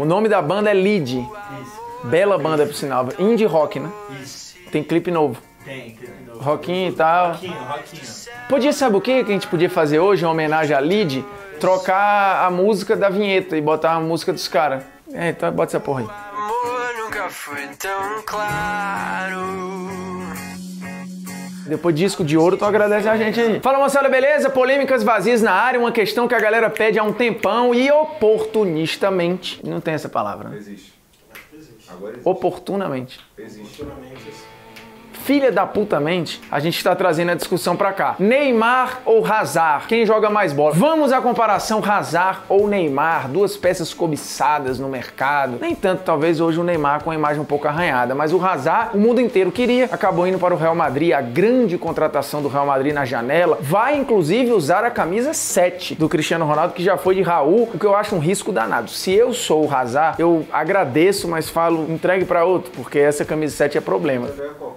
O nome da banda é Lead. Isso. Bela banda, por sinal. Indie rock, né? Isso. Tem clipe novo. Tem, clipe novo. Rockinho e tal. Roquinho, roquinho. Podia, sabe o que que a gente podia fazer hoje, em homenagem a Lead? Trocar a música da vinheta e botar a música dos caras. É, então bota essa porra aí. amor nunca foi tão claro. Depois disco de ouro, tu agradece a gente aí. Fala moçada, beleza? Polêmicas vazias na área, uma questão que a galera pede há um tempão e oportunistamente. Não tem essa palavra. né? Existe. Agora existe. Oportunamente. Existe. Filha da putamente, a gente está trazendo a discussão pra cá. Neymar ou Hazard? Quem joga mais bola? Vamos à comparação Hazard ou Neymar, duas peças cobiçadas no mercado. Nem tanto, talvez hoje o Neymar com a imagem um pouco arranhada, mas o Hazard, o mundo inteiro queria, acabou indo para o Real Madrid, a grande contratação do Real Madrid na janela. Vai inclusive usar a camisa 7 do Cristiano Ronaldo, que já foi de Raul, o que eu acho um risco danado. Se eu sou o Hazard, eu agradeço, mas falo, entregue para outro, porque essa camisa 7 é problema.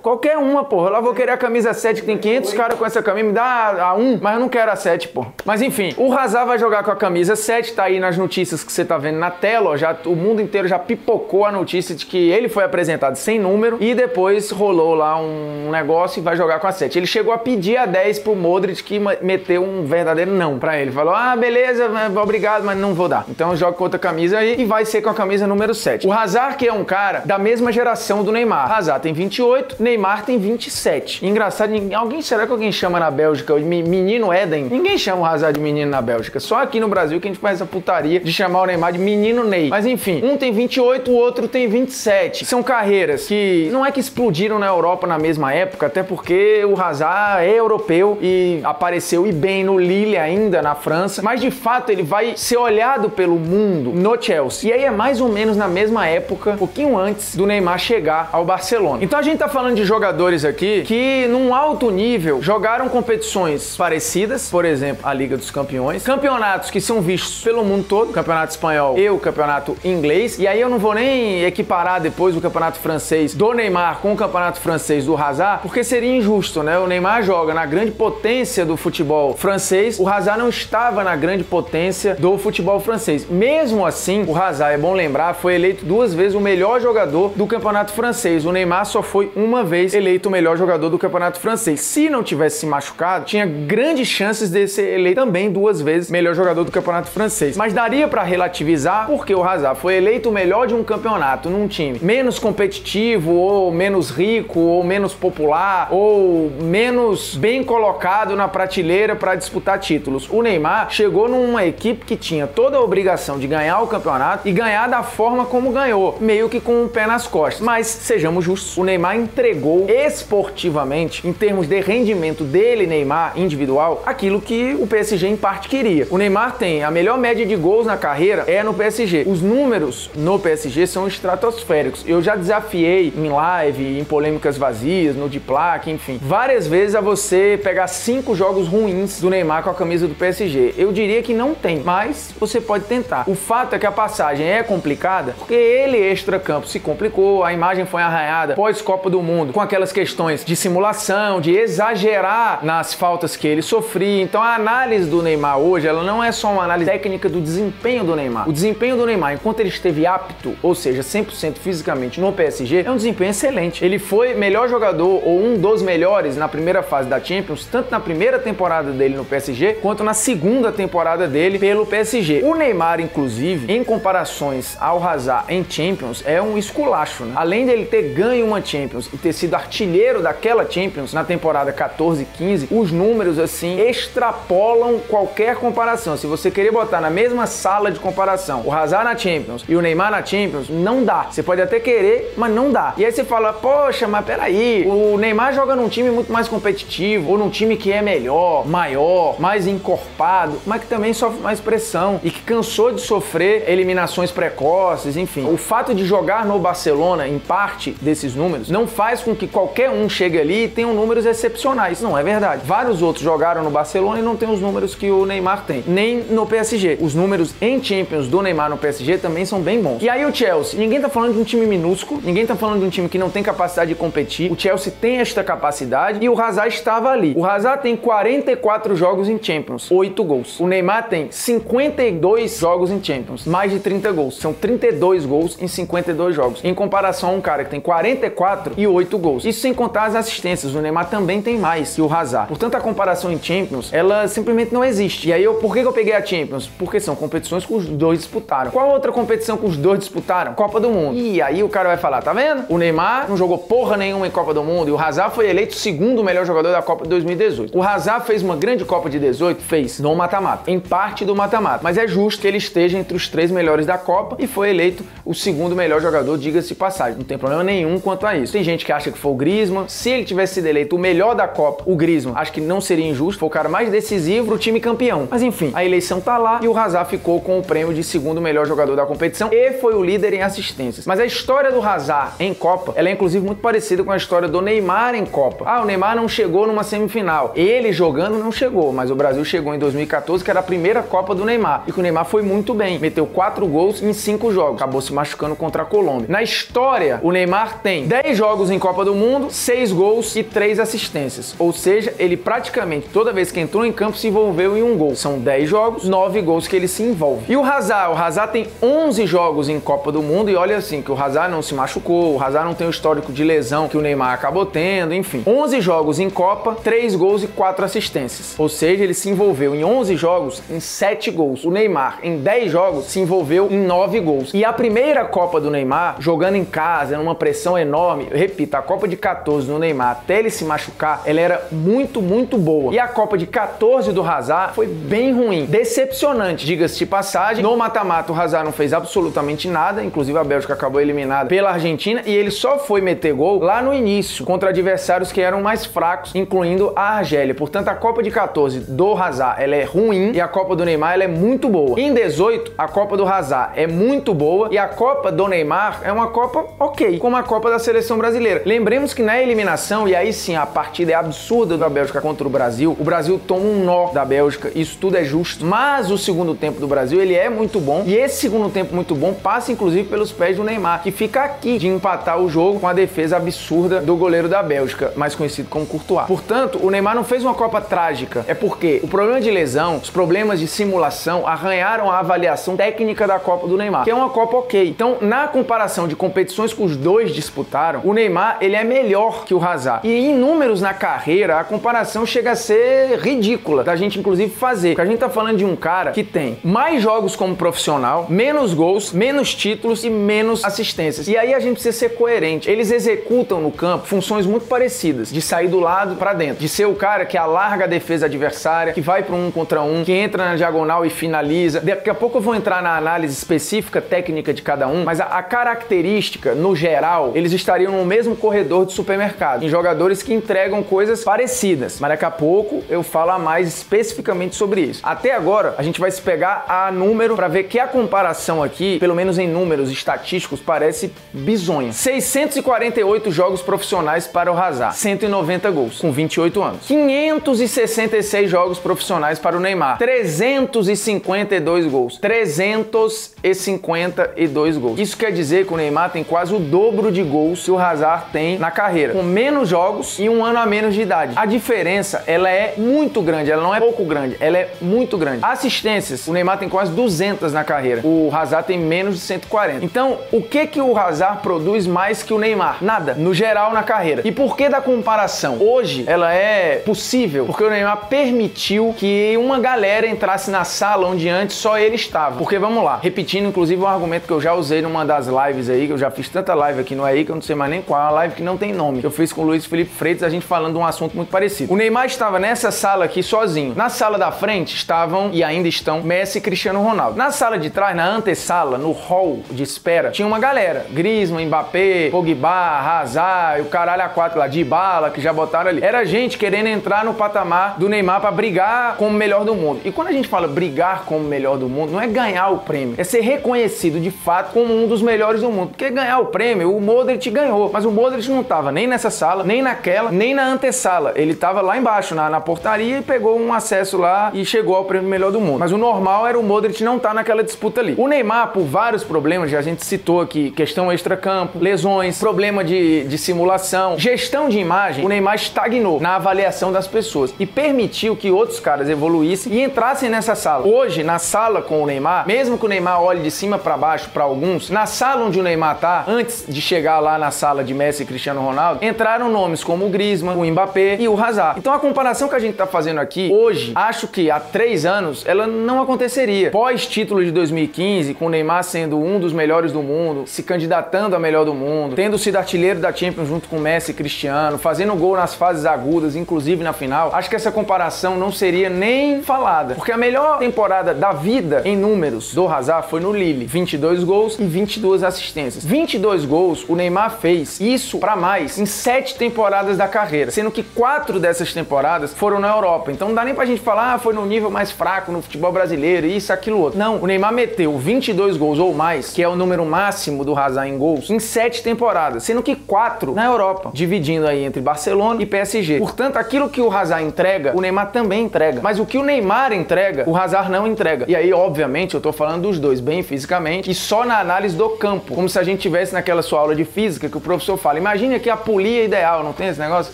Qualquer uma, porra. Lá vou querer a camisa 7, que tem 500 caras com essa camisa. Me dá a 1, mas eu não quero a 7, porra. Mas enfim, o Hazard vai jogar com a camisa 7, tá aí nas notícias que você tá vendo na tela, ó. Já, o mundo inteiro já pipocou a notícia de que ele foi apresentado sem número e depois rolou lá um negócio e vai jogar com a 7. Ele chegou a pedir a 10 pro Modric, que meteu um verdadeiro não pra ele. Falou, ah, beleza, obrigado, mas não vou dar. Então eu jogo com outra camisa aí e vai ser com a camisa número 7. O Hazard, que é um cara da mesma geração do Neymar. Hazard tem 28, Neymar tem 27. Engraçado, ninguém- alguém, será que alguém chama na Bélgica me- menino Éden? Ninguém chama o Hazard de menino na Bélgica. Só aqui no Brasil que a gente faz essa putaria de chamar o Neymar de menino Ney. Mas enfim, um tem 28, o outro tem 27. São carreiras que não é que explodiram na Europa na mesma época, até porque o Hazard é europeu e apareceu e bem no Lille ainda na França, mas de fato ele vai ser olhado pelo mundo no Chelsea. E aí é mais ou menos na mesma época, um pouquinho antes do Neymar chegar ao Barcelona. Então a gente tá falando de jogadores aqui que num alto nível jogaram competições parecidas, por exemplo, a Liga dos Campeões, campeonatos que são vistos pelo mundo todo, campeonato espanhol e o campeonato inglês. E aí eu não vou nem equiparar depois o campeonato francês do Neymar com o campeonato francês do Hazard, porque seria injusto, né? O Neymar joga na grande potência do futebol francês, o Hazard não estava na grande potência do futebol francês. Mesmo assim, o Hazard, é bom lembrar, foi eleito duas vezes o melhor jogador do campeonato francês. O Neymar só foi uma vez eleito o melhor jogador do campeonato francês. Se não tivesse se machucado, tinha grandes chances de ser eleito também duas vezes melhor jogador do campeonato francês. Mas daria para relativizar porque o Hazard foi eleito o melhor de um campeonato num time menos competitivo ou menos rico ou menos popular ou menos bem colocado na prateleira para disputar títulos. O Neymar chegou numa equipe que tinha toda a obrigação de ganhar o campeonato e ganhar da forma como ganhou, meio que com o pé nas costas. Mas sejamos justos, o Neymar entregou esportivamente, em termos de rendimento dele, Neymar, individual, aquilo que o PSG em parte queria. O Neymar tem a melhor média de gols na carreira é no PSG. Os números no PSG são estratosféricos. Eu já desafiei em live, em polêmicas vazias, no Diplac, enfim, várias vezes a você pegar cinco jogos ruins do Neymar com a camisa do PSG. Eu diria que não tem, mas você pode tentar. O fato é que a passagem é complicada porque ele extra-campo se complicou, a imagem foi arranhada pós-Copa do Mundo com aquelas questões de simulação, de exagerar nas faltas que ele sofria. Então a análise do Neymar hoje, ela não é só uma análise técnica do desempenho do Neymar. O desempenho do Neymar, enquanto ele esteve apto, ou seja, 100% fisicamente no PSG, é um desempenho excelente. Ele foi melhor jogador ou um dos melhores na primeira fase da Champions, tanto na primeira temporada dele no PSG, quanto na segunda temporada dele pelo PSG. O Neymar, inclusive, em comparações ao Hazard em Champions, é um esculacho, né? Além dele ter ganho uma Champions e ter sido artilheiro daquela Champions na temporada 14 15, os números assim extrapolam qualquer comparação. Se você querer botar na mesma sala de comparação o Hazard na Champions e o Neymar na Champions, não dá. Você pode até querer, mas não dá. E aí você fala, poxa, mas peraí, o Neymar joga num time muito mais competitivo, ou num time que é melhor, maior, mais encorpado, mas que também sofre mais pressão e que cansou de sofrer eliminações precoces, enfim. O fato de jogar no Barcelona, em parte desses números, não faz com que qualquer um chegue ali e tenha números excepcionais. Não é verdade. Vários outros jogaram no Barcelona e não tem os números que o Neymar tem, nem no PSG. Os números em Champions do Neymar no PSG também são bem bons. E aí o Chelsea, ninguém tá falando de um time minúsculo, ninguém tá falando de um time que não tem capacidade de competir. O Chelsea tem esta capacidade e o Hazard estava ali. O Hazard tem 44 jogos em Champions, 8 gols. O Neymar tem 52 jogos em Champions, mais de 30 gols. São 32 gols em 52 jogos. Em comparação a um cara que tem 44 e 8 gols. Isso sem contar as assistências. O Neymar também tem mais que o Hazard. Portanto, a comparação em Champions, ela simplesmente não existe. E aí, eu, por que eu peguei a Champions? Porque são competições que os dois disputaram. Qual outra competição que os dois disputaram? Copa do Mundo. E aí o cara vai falar, tá vendo? O Neymar não jogou porra nenhuma em Copa do Mundo e o Hazard foi eleito segundo melhor jogador da Copa de 2018. O Hazard fez uma grande Copa de 18? Fez, no mata-mata. Em parte do mata-mata. Mas é justo que ele esteja entre os três melhores da Copa e foi eleito o segundo melhor jogador, diga-se passagem. Não tem problema nenhum quanto a isso. Tem gente que acha que foi o Griezmann. Se ele tivesse sido eleito o melhor da Copa, o Griezmann, acho que não seria injusto. Foi o cara mais decisivo pro time campeão. Mas enfim, a eleição tá lá e o Hazard ficou com o prêmio de segundo melhor jogador da competição e foi o líder em assistências. Mas a história do Hazard em Copa, ela é inclusive muito parecida com a história do Neymar em Copa. Ah, o Neymar não chegou numa semifinal. Ele jogando não chegou, mas o Brasil chegou em 2014, que era a primeira Copa do Neymar. E que o Neymar foi muito bem. Meteu quatro gols em cinco jogos. Acabou se machucando contra a Colômbia. Na história, o Neymar tem 10 jogos em Copa do Mundo, 6 gols e 3 assistências. Ou seja, ele praticamente toda vez que entrou em campo se envolveu em um gol. São 10 jogos, 9 gols que ele se envolve. E o Hazard, o Hazard tem 11 jogos em Copa do Mundo e olha assim que o Hazard não se machucou, o Hazard não tem o histórico de lesão que o Neymar acabou tendo, enfim. 11 jogos em Copa, 3 gols e 4 assistências. Ou seja, ele se envolveu em 11 jogos em 7 gols. O Neymar em 10 jogos se envolveu em 9 gols. E a primeira Copa do Neymar, jogando em casa, numa pressão enorme, eu repito, a Copa de 14 do Neymar, até ele se machucar, ela era muito, muito boa. E a Copa de 14 do Hazard foi bem ruim, decepcionante, diga-se de passagem. No mata-mata, o Hazard não fez absolutamente nada, inclusive a Bélgica acabou eliminada pela Argentina e ele só foi meter gol lá no início, contra adversários que eram mais fracos, incluindo a Argélia. Portanto, a Copa de 14 do Hazard, ela é ruim e a Copa do Neymar, ela é muito boa. Em 18, a Copa do Hazard é muito boa e a Copa do Neymar é uma Copa ok, como a Copa da Seleção Brasileira. Lembremos que na eliminação, e aí sim a partida é absurda da Bélgica contra o Brasil, o Brasil toma um nó da Bélgica, isso tudo é justo, mas o segundo tempo do Brasil, ele é muito bom e esse segundo tempo muito bom passa inclusive pelos pés do Neymar, que fica aqui de empatar o jogo com a defesa absurda do goleiro da Bélgica, mais conhecido como Courtois. Portanto, o Neymar não fez uma Copa trágica, é porque o problema de lesão, os problemas de simulação arranharam a avaliação técnica da Copa do Neymar, que é uma Copa ok. Então, na comparação de competições que os dois disputaram, o Neymar ele é melhor que o Hazard. E em números na carreira, a comparação chega a ser ridícula da gente inclusive fazer. Porque a gente tá falando de um cara que tem mais jogos como profissional, menos gols, menos títulos e menos assistências. E aí a gente precisa ser coerente. Eles executam no campo funções muito parecidas, de sair do lado para dentro, de ser o cara que alarga a defesa adversária, que vai para um contra um, que entra na diagonal e finaliza. Daqui a pouco eu vou entrar na análise específica técnica de cada um, mas a, a característica no geral, eles estariam no mesmo corredor de supermercado, em jogadores que entregam coisas parecidas. Mas daqui a pouco eu falo mais especificamente sobre isso. Até agora, a gente vai se pegar a número para ver que a comparação aqui, pelo menos em números estatísticos, parece bizonha. 648 jogos profissionais para o Hazard, 190 gols, com 28 anos. 566 jogos profissionais para o Neymar, 352 gols. 352 gols. Isso quer dizer que o Neymar tem quase o dobro de gols que o Hazard tem na carreira, com menos jogos e um ano a menos de idade. A diferença, ela é muito grande, ela não é pouco grande, ela é muito grande. Assistências, o Neymar tem quase 200 na carreira, o Hazard tem menos de 140. Então, o que que o Hazard produz mais que o Neymar? Nada, no geral na carreira. E por que da comparação? Hoje, ela é possível porque o Neymar permitiu que uma galera entrasse na sala onde antes só ele estava. Porque vamos lá, repetindo inclusive um argumento que eu já usei numa das lives aí, que eu já fiz tanta live aqui no aí que eu não sei mais nem qual, é uma live que não tem nome. Eu fiz com o Luiz Felipe Freitas, a gente falando de um assunto muito parecido. O Neymar estava nessa sala aqui sozinho. Na sala da frente estavam e ainda estão Messi e Cristiano Ronaldo. Na sala de trás, na antessala, no hall de espera, tinha uma galera. Griezmann, Mbappé, Pogba, Hazard, o caralho a quatro lá, de bala que já botaram ali. Era gente querendo entrar no patamar do Neymar para brigar como o melhor do mundo. E quando a gente fala brigar como o melhor do mundo, não é ganhar o prêmio, é ser reconhecido de fato como um dos melhores do mundo. Porque ganhar o prêmio, o Modric ganhou, mas o Modric não nem nessa sala, nem naquela, nem na antessala. Ele estava lá embaixo, na, na, portaria, e pegou um acesso lá e chegou ao prêmio melhor do mundo. Mas o normal era o Modric não estar tá naquela disputa ali. O Neymar, por vários problemas, já a gente citou aqui, questão extra-campo, lesões, problema de, de simulação, gestão de imagem, o Neymar estagnou na avaliação das pessoas e permitiu que outros caras evoluíssem e entrassem nessa sala. Hoje, na sala com o Neymar, mesmo que o Neymar olhe de cima para baixo para alguns, na sala onde o Neymar tá, antes de chegar lá na sala de Messi e Cristiano Ronaldo, entraram nomes como o Griezmann, o Mbappé e o Hazard. Então a comparação que a gente tá fazendo aqui hoje, acho que há três anos ela não aconteceria. Pós título de 2015, com o Neymar sendo um dos melhores do mundo, se candidatando a melhor do mundo, tendo sido artilheiro da Champions junto com Messi e Cristiano, fazendo gol nas fases agudas, inclusive na final, acho que essa comparação não seria nem falada, porque a melhor temporada da vida em números do Hazard foi no Lille, 22 gols e 22 assistências. 22 gols o Neymar fez isso para mais em sete temporadas da carreira, sendo que quatro dessas temporadas foram na Europa. Então não dá nem pra gente falar, ah, foi no nível mais fraco no futebol brasileiro, isso, aquilo, outro. Não, o Neymar meteu 22 gols ou mais, que é o número máximo do Hazard em gols, em sete temporadas, sendo que quatro na Europa, dividindo aí entre Barcelona e PSG. Portanto, aquilo que o Hazard entrega, o Neymar também entrega. Mas o que o Neymar entrega, o Hazard não entrega. E aí, obviamente, eu tô falando dos dois, bem fisicamente e só na análise do campo, como se a gente tivesse naquela sua aula de física que o professor fala. Imagine aqui a polia ideal, não tem esse negócio?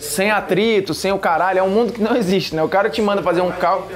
Sem atrito, sem o caralho, é um mundo que não existe, né? O cara te manda fazer um cálculo.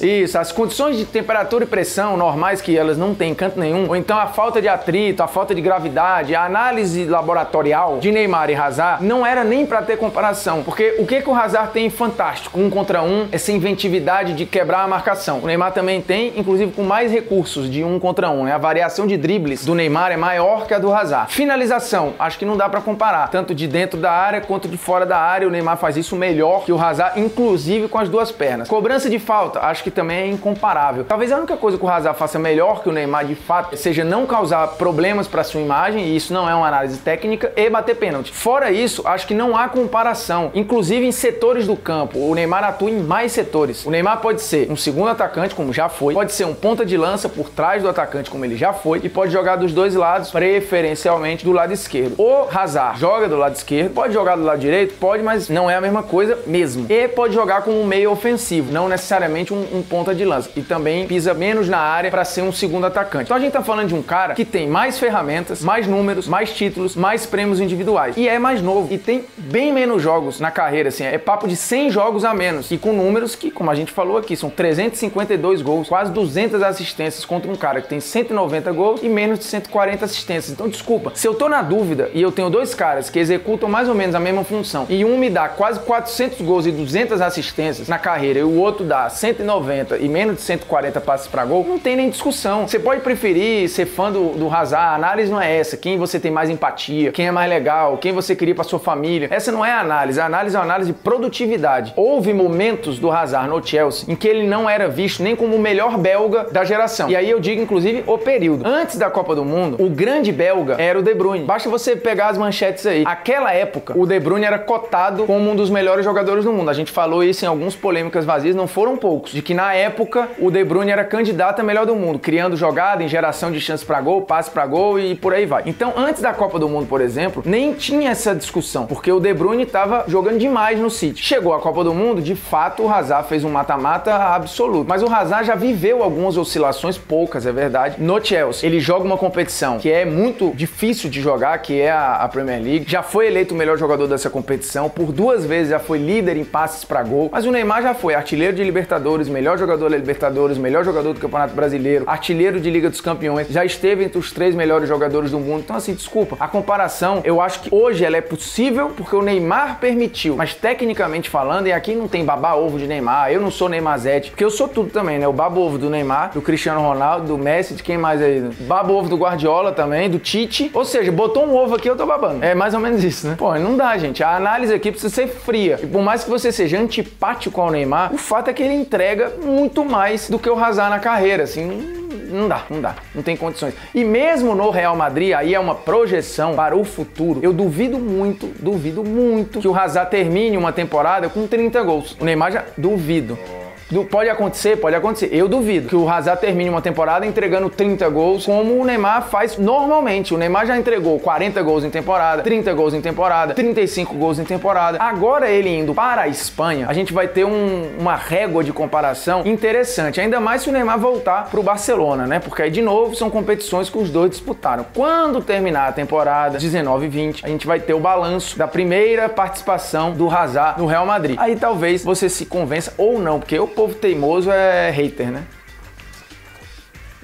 Isso, as condições de temperatura e pressão normais que elas não têm canto nenhum, ou então a falta de atrito, a falta de gravidade, a análise laboratorial de Neymar e Hazard não era nem para ter comparação, porque o que que o Hazard tem fantástico, um contra um, essa inventividade de quebrar a marcação. O Neymar também tem, inclusive com mais recursos de um contra um, né? A variação de dribles do Neymar é maior que a do Hazard. Finalização, acho que não dá para comparar, tanto de dentro da área quanto de fora da área, o Neymar faz isso melhor que o Hazard, inclusive com as duas pernas. Cobrança de falta, acho que também é incomparável. Talvez a única coisa que o Hazard faça melhor que o Neymar de fato seja não causar problemas para sua imagem, e isso não é uma análise técnica, e bater pênalti. Fora isso, acho que não há comparação, inclusive em setores do campo. O Neymar atua em mais setores. O Neymar pode ser um segundo atacante, como já foi, pode ser um ponta de lança por trás do atacante, como ele já foi, e pode jogar dos dois lados, preferencialmente do lado esquerdo. O Hazard joga do lado esquerdo, pode jogar do lado direito, pode, mas não é a mesma coisa mesmo. E pode jogar como um meio ofensivo, não necessariamente um, um ponta de lança. E também pisa menos na área para ser um segundo atacante. Então a gente tá falando de um cara que tem mais ferramentas, mais números, mais títulos, mais prêmios individuais. E é mais novo e tem bem menos jogos na carreira, assim, é papo de 100 jogos a menos. E com números que, como a gente falou aqui, são 352 gols, quase 200 assistências contra um cara que tem 190 gols e menos de 140 assistências. Então, desculpa, se eu tô na dúvida e eu tenho dois caras que executam mais ou menos a mesma função e um me dá quase 400 gols e 200 assistências na carreira e o outro dá 190 e menos de 140 passes para gol, não tem nem discussão. Você pode preferir ser fã do, do Hazard, a análise não é essa, quem você tem mais empatia, quem é mais legal, quem você queria para sua família. Essa não é a análise, a análise é uma análise de produtividade. Houve momentos do Hazard no Chelsea em que ele não era visto nem como o melhor belga da geração. E aí eu digo inclusive o período. Antes da Copa do Mundo, o grande belga era o De Bruyne. Basta você pegar as manchetes aí. Aquela época, o De Bruyne era cotado como um dos melhores jogadores do mundo. A gente falou isso em algumas polêmicas vazias, não foram poucos, de que na época o De Bruyne era candidato a melhor do mundo, criando jogada em geração de chances para gol, passe para gol e por aí vai. Então, antes da Copa do Mundo, por exemplo, nem tinha essa discussão, porque o De Bruyne estava jogando demais no City. Chegou a Copa do Mundo, de fato, o Hazard fez um mata-mata absoluto, mas o Hazard já viveu algumas oscilações, poucas, é verdade, no Chelsea. Ele joga uma competição que é muito difícil de jogar, que é a, a Premier League. Já foi eleito o melhor jogador dessa competição, por duas vezes já foi líder em passes para gol, mas o Neymar já foi artilheiro de Libertadores, melhor jogador da Libertadores, melhor jogador do Campeonato Brasileiro, artilheiro de Liga dos Campeões, já esteve entre os três melhores jogadores do mundo. Então, assim, desculpa, a comparação, eu acho que hoje ela é possível porque o Neymar permitiu, mas tecnicamente falando, e aqui não tem babá ovo de Neymar, eu não sou Neymarzete, porque eu sou tudo também, né? O babo ovo do Neymar, do Cristiano Ronaldo, do Messi, de quem mais aí? Babo ovo do Guardiola também, do Tite. Ou seja, botou um ovo aqui, eu tô babando. É mais ou menos isso, né? Pô, não dá, gente. A análise aqui precisa ser fria. E por mais que você seja antipático ao Neymar, o fato é que ele entrega muito mais do que o Hazard na carreira, assim não dá, não dá, não tem condições. E mesmo no Real Madrid, aí é uma projeção para o futuro. Eu duvido muito, duvido muito que o Hazard termine uma temporada com 30 gols. O Neymar já duvido. Pode acontecer, pode acontecer. Eu duvido que o Hazard termine uma temporada entregando 30 gols, como o Neymar faz normalmente. O Neymar já entregou 40 gols em temporada, 30 gols em temporada, 35 gols em temporada. Agora ele indo para a Espanha, a gente vai ter um- uma régua de comparação interessante. Ainda mais se o Neymar voltar para o Barcelona, né? Porque aí de novo são competições que os dois disputaram. Quando terminar a temporada 19 e 20, a gente vai ter o balanço da primeira participação do Hazard no Real Madrid. Aí talvez você se convença ou não, porque o povo teimoso é hater, né?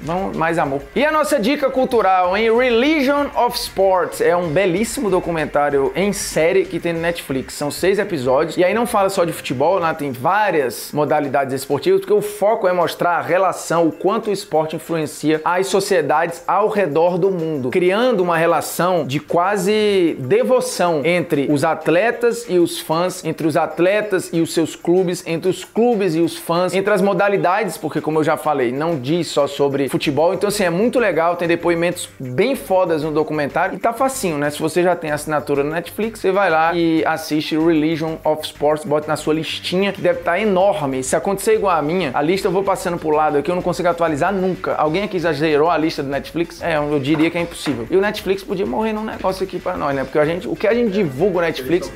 Vamos, mais amor. E a nossa dica cultural em Religion of Sports é um belíssimo documentário em série que tem no Netflix. São seis episódios. E aí não fala só de futebol, né? tem várias modalidades esportivas, porque o foco é mostrar a relação, o quanto o esporte influencia as sociedades ao redor do mundo, criando uma relação de quase devoção entre os atletas e os fãs, entre os atletas e os seus clubes, entre os clubes e os fãs, entre as modalidades, porque como eu já falei, não diz só sobre futebol. Então, assim, é muito legal, tem depoimentos bem fodas no documentário e tá facinho, né? Se você já tem assinatura no Netflix, você vai lá e assiste Religion of Sports, bota na sua listinha, que deve estar enorme. Se acontecer igual a minha, a lista eu vou passando pro lado aqui, eu não consigo atualizar nunca. Alguém aqui exagerou a lista do Netflix? É, eu diria que é impossível. E o Netflix podia morrer num negócio aqui pra nós, né? Porque a gente, o que a gente divulga o Netflix.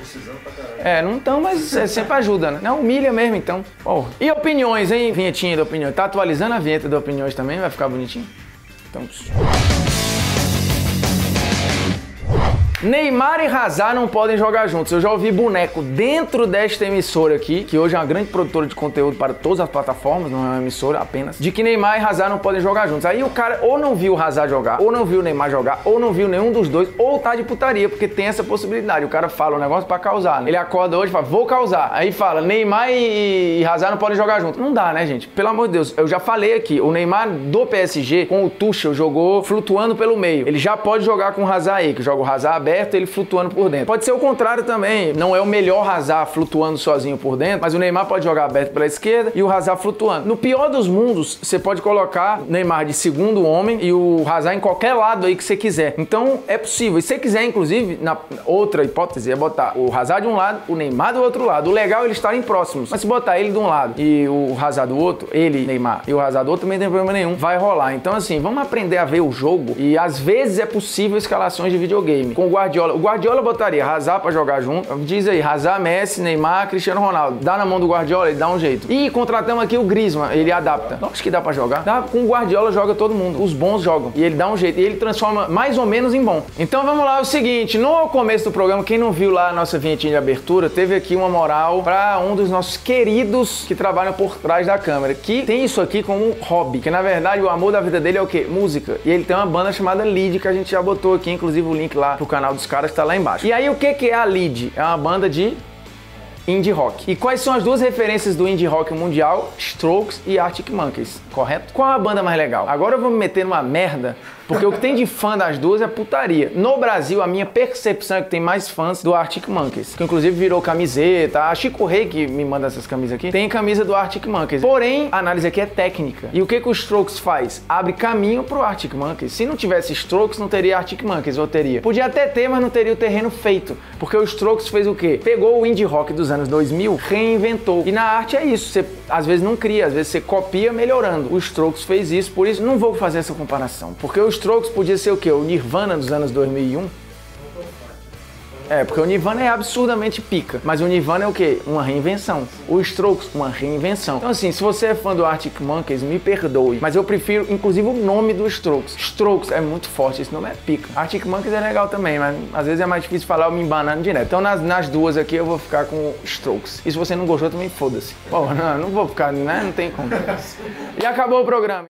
É, não tão, mas é, sempre ajuda, né? Não humilha mesmo, então. Porra. E opiniões, hein? Vinhetinha da opinião. Tá atualizando a vinheta da opiniões também? Vai ficar bonitinho? Então. Neymar e Hazard não podem jogar juntos. Eu já ouvi boneco dentro desta emissora aqui, que hoje é uma grande produtora de conteúdo para todas as plataformas, não é uma emissora apenas, de que Neymar e Hazard não podem jogar juntos. Aí o cara ou não viu o Hazard jogar, ou não viu o Neymar jogar, ou não viu nenhum dos dois, ou tá de putaria, porque tem essa possibilidade. O cara fala um negócio pra causar. Né? Ele acorda hoje e fala, vou causar. Aí fala, Neymar e, e Hazard não podem jogar juntos. Não dá, né, gente? Pelo amor de Deus. Eu já falei aqui, o Neymar do PSG com o Tuchel jogou flutuando pelo meio. Ele já pode jogar com o Hazard aí, que joga o Hazard aberto, ele flutuando por dentro. Pode ser o contrário também. Não é o melhor Hazard flutuando sozinho por dentro, mas o Neymar pode jogar aberto pela esquerda e o Hazard flutuando. No pior dos mundos, você pode colocar Neymar de segundo homem e o Hazard em qualquer lado aí que você quiser. Então é possível. E se você quiser, inclusive, na outra hipótese, é botar o Hazard de um lado, o Neymar do outro lado. O legal é eles estarem próximos. Mas se botar ele de um lado e o Hazard do outro, ele, Neymar, e o Hazard do outro, também não tem problema nenhum. Vai rolar. Então, assim, vamos aprender a ver o jogo e às vezes é possível escalações de videogame. Com o Guardiola. O Guardiola botaria Hazard pra jogar junto. Diz aí, Hazard, Messi, Neymar, Cristiano Ronaldo. Dá na mão do Guardiola, ele dá um jeito. E contratamos aqui o Griezmann, ele adapta. Acho que dá pra jogar. Dá, com o Guardiola joga todo mundo. Os bons jogam. E ele dá um jeito. E ele transforma mais ou menos em bom. Então vamos lá, é o seguinte. No começo do programa, quem não viu lá a nossa vinhetinha de abertura, teve aqui uma moral pra um dos nossos queridos que trabalham por trás da câmera. Que tem isso aqui como hobby. Que na verdade o amor da vida dele é o quê? Música. E ele tem uma banda chamada Lead, que a gente já botou aqui, inclusive o link lá pro canal dos caras que tá lá embaixo. E aí o que que é a Lead? É uma banda de indie rock. E quais são as duas referências do indie rock mundial? Strokes e Arctic Monkeys, correto? Qual a banda mais legal? Agora eu vou me meter numa merda, porque o que tem de fã das duas é putaria. No Brasil, a minha percepção é que tem mais fãs do Arctic Monkeys, que inclusive virou camiseta. A Chico Rei, que me manda essas camisas aqui, tem camisa do Arctic Monkeys. Porém, a análise aqui é técnica. E o que, que o Strokes faz? Abre caminho pro Arctic Monkeys. Se não tivesse Strokes, não teria Arctic Monkeys, ou teria? Podia até ter, mas não teria o terreno feito. Porque o Strokes fez o quê? Pegou o indie rock dos anos 2000, reinventou. E na arte é isso. Você às vezes não cria, às vezes você copia melhorando. O Strokes fez isso, por isso não vou fazer essa comparação. Porque o Strokes podia ser o quê? O Nirvana dos anos 2001? É, porque o Nirvana é absurdamente pica. Mas o Nirvana é o quê? Uma reinvenção. O Strokes, uma reinvenção. Então, assim, se você é fã do Arctic Monkeys, me perdoe. Mas eu prefiro, inclusive, o nome do Strokes. Strokes é muito forte, esse nome é pica. Arctic Monkeys é legal também, mas às vezes é mais difícil falar eu me embanando direto. Então, nas, nas duas aqui, eu vou ficar com Strokes. E se você não gostou, também foda-se. Pô, não, não vou ficar, né? Não tem como. E acabou o programa.